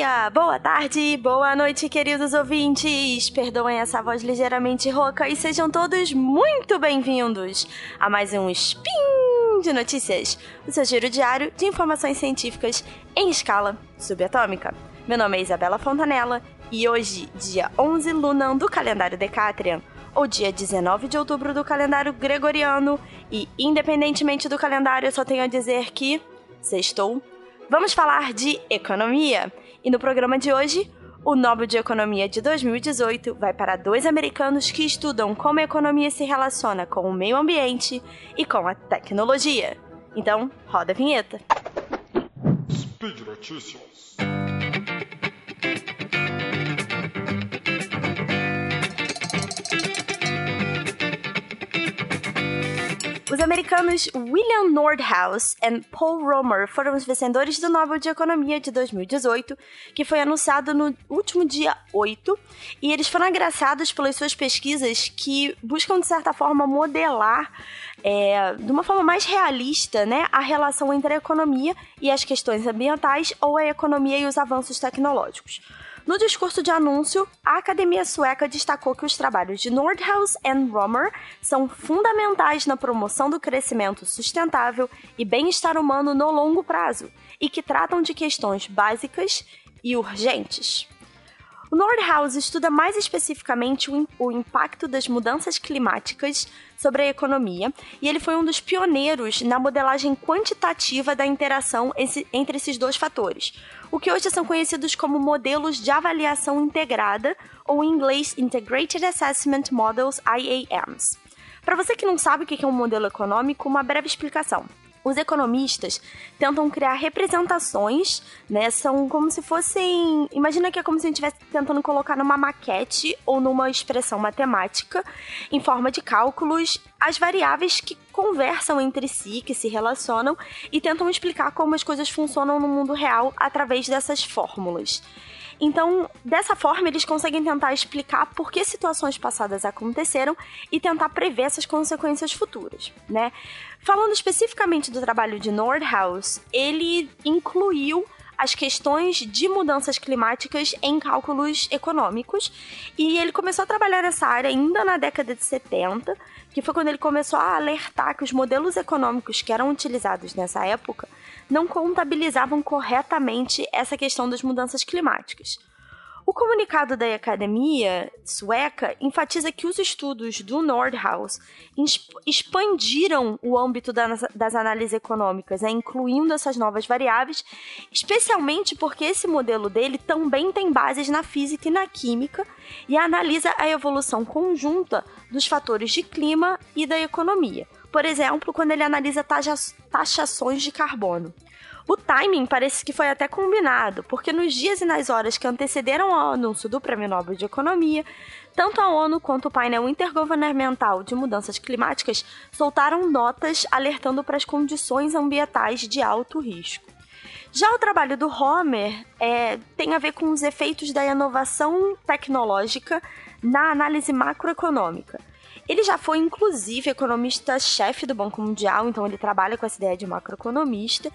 dia, boa tarde, boa noite, queridos ouvintes. Perdoem essa voz ligeiramente rouca e sejam todos muito bem-vindos a mais um Spin de Notícias, o seu giro diário de informações científicas em escala subatômica. Meu nome é Isabela Fontanella e hoje, dia 11 Lunan do calendário Decatrian, ou dia 19 de outubro do calendário gregoriano, e independentemente do calendário, eu só tenho a dizer que sextou Vamos falar de economia. E no programa de hoje, o Nobel de Economia de 2018 vai para dois americanos que estudam como a economia se relaciona com o meio ambiente e com a tecnologia. Então, roda a vinheta. Speed Notícias. Os americanos William Nordhaus e Paul Romer foram os vencedores do Nobel de Economia de 2018, que foi anunciado no último dia 8, e eles foram agraciados pelas suas pesquisas que buscam, de certa forma, modelar é, de uma forma mais realista né, a relação entre a economia e as questões ambientais ou a economia e os avanços tecnológicos. No discurso de anúncio, a Academia Sueca destacou que os trabalhos de Nordhaus e Romer são fundamentais na promoção do crescimento sustentável e bem-estar humano no longo prazo e que tratam de questões básicas e urgentes. O Nordhaus estuda mais especificamente o, o, impacto das mudanças climáticas sobre a economia e ele foi um dos pioneiros na modelagem quantitativa da interação entre esses dois fatores, o que hoje são conhecidos como modelos de avaliação integrada, ou em inglês Integrated Assessment Models IAMs. Para você que não sabe o que é um modelo econômico, uma breve explicação. Os economistas tentam criar representações, né? São como se fossem. Imagina que é como se a gente estivesse tentando colocar numa maquete ou numa expressão matemática, em forma de cálculos, as variáveis que conversam entre si, que se relacionam e tentam explicar como as coisas funcionam no mundo real através dessas fórmulas. Então, dessa forma, eles conseguem tentar explicar por que situações passadas aconteceram e tentar prever essas consequências futuras, né? Falando especificamente do trabalho de Nordhaus, ele incluiu as questões de mudanças climáticas em cálculos econômicos. E ele começou a trabalhar nessa área ainda na década de 70, que foi quando ele começou a alertar que os modelos econômicos que eram utilizados nessa época não contabilizavam corretamente essa questão das mudanças climáticas. O comunicado da academia sueca enfatiza que os estudos do Nordhaus expandiram o âmbito das análises econômicas, né, incluindo essas novas variáveis, especialmente porque esse modelo dele também tem bases na física e na química e analisa a evolução conjunta dos fatores de clima e da economia. Por exemplo, quando ele analisa taxações de carbono. O timing parece que foi até combinado, porque nos dias e nas horas que antecederam ao anúncio do Prêmio Nobel de Economia, tanto a ONU quanto o painel intergovernamental de mudanças climáticas soltaram notas alertando para as condições ambientais de alto risco. Já o trabalho do Homer é, tem a ver com os efeitos da inovação tecnológica na análise macroeconômica. Ele já foi, inclusive, economista-chefe do Banco Mundial, então ele trabalha com essa ideia de macroeconomista.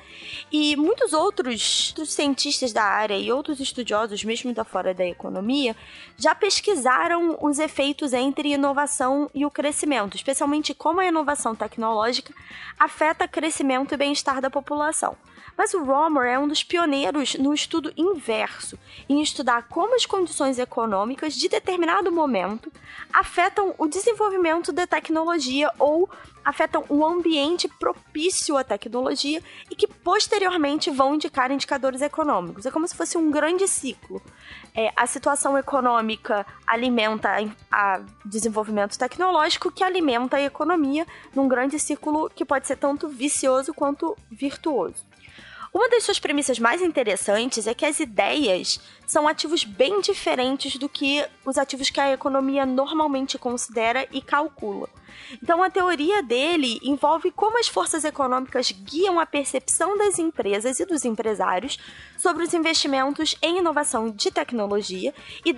E muitos outros, cientistas da área e outros estudiosos, mesmo da fora da economia, já pesquisaram os efeitos entre inovação e o crescimento, especialmente como a inovação tecnológica afeta o crescimento e bem-estar da população. Mas o Romer é um dos pioneiros no estudo inverso, em estudar como as condições econômicas de determinado momento afetam o desenvolvimento da tecnologia ou afetam o ambiente propício à tecnologia e que posteriormente vão indicar indicadores econômicos. É como se fosse um grande ciclo. É, a situação econômica alimenta o desenvolvimento tecnológico, que alimenta a economia num grande ciclo que pode ser tanto vicioso quanto virtuoso. Uma das suas premissas mais interessantes é que as ideias são ativos bem diferentes do que os ativos que a economia normalmente considera e calcula. Então, a teoria dele envolve como as forças econômicas guiam a percepção das empresas e dos empresários sobre os investimentos em inovação de tecnologia e,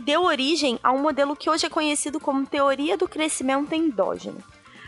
deu origem a um modelo que hoje é conhecido como teoria do crescimento endógeno.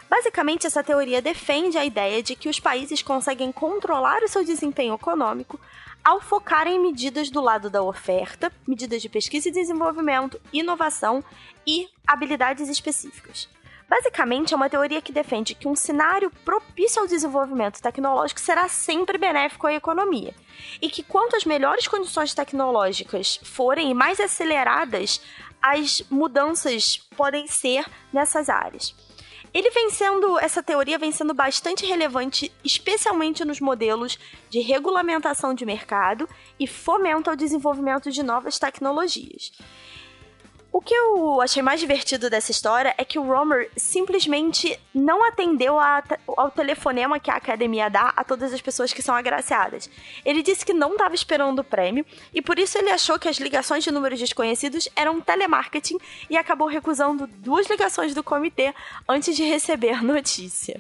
Basicamente, essa teoria defende a ideia de que os países conseguem controlar o seu desempenho econômico ao focar em medidas do lado da oferta, medidas de pesquisa e desenvolvimento, inovação e habilidades específicas. Basicamente, é uma teoria que defende que um cenário propício ao desenvolvimento tecnológico será sempre benéfico à economia. E que quanto as melhores condições tecnológicas forem e mais aceleradas, as mudanças podem ser nessas áreas. Ele vem sendo, essa teoria vem sendo bastante relevante, especialmente nos modelos de regulamentação de mercado e fomento ao desenvolvimento de novas tecnologias. O que eu achei mais divertido dessa história é que o Romer simplesmente não atendeu a, ao telefonema que a academia dá a todas as pessoas que são agraciadas. Ele disse que não estava esperando o prêmio e por isso ele achou que as ligações de números desconhecidos eram telemarketing e acabou recusando duas ligações do comitê antes de receber notícia.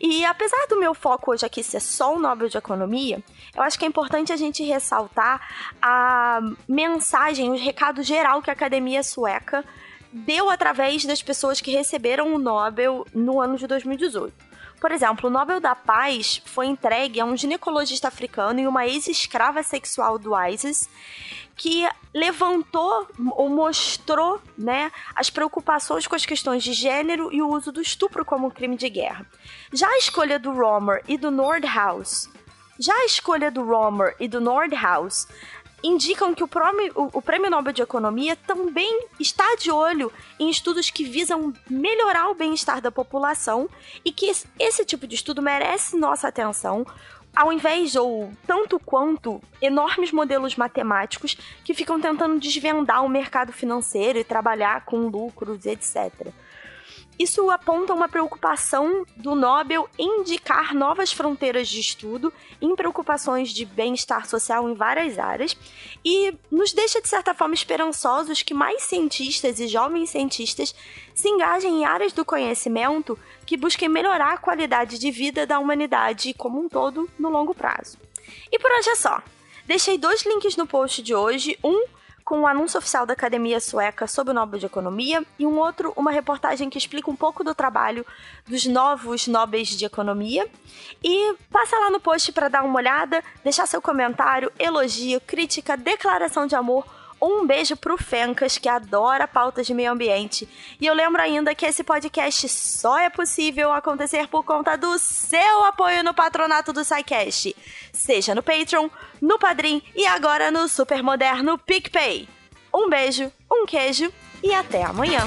E apesar do meu foco hoje aqui ser só o Nobel de Economia, eu acho que é importante a gente ressaltar a mensagem, o recado geral que a Academia Sueca deu através das pessoas que receberam o Nobel no ano de 2018. Por exemplo, o Nobel da Paz foi entregue a um ginecologista africano e uma ex-escrava sexual do ISIS que levantou ou mostrou né, as preocupações com as questões de gênero e o uso do estupro como crime de guerra. Já a escolha do Romer e do Nordhaus, já a escolha do Romer e do Nordhaus indicam que o prêmio, o, prêmio Nobel de Economia também está de olho em estudos que visam melhorar o bem-estar da população e que esse tipo de estudo merece nossa atenção, ao invés ou tanto quanto enormes modelos matemáticos que ficam tentando desvendar o mercado financeiro e trabalhar com lucros, etc. Isso aponta uma preocupação do Nobel em indicar novas fronteiras de estudo em preocupações de bem-estar social em várias áreas e nos deixa, de certa forma, esperançosos que mais cientistas e jovens cientistas se engajem em áreas do conhecimento que busquem melhorar a qualidade de vida da humanidade como um todo no longo prazo. E por hoje é só. Deixei dois links no post de hoje, um com o um anúncio oficial da Academia Sueca sobre o Nobel de Economia e um outro, uma reportagem que explica um pouco do trabalho dos novos Nobels de Economia. E passa lá no post para dar uma olhada, deixar seu comentário, elogio, crítica, declaração de amor um beijo pro Fencas, que adora pautas de meio ambiente. E eu lembro ainda que esse podcast só é possível acontecer por conta do seu apoio no patronato do SciCast. Seja no Patreon, no Padrim e agora no super moderno PicPay. Um beijo, um queijo e até amanhã.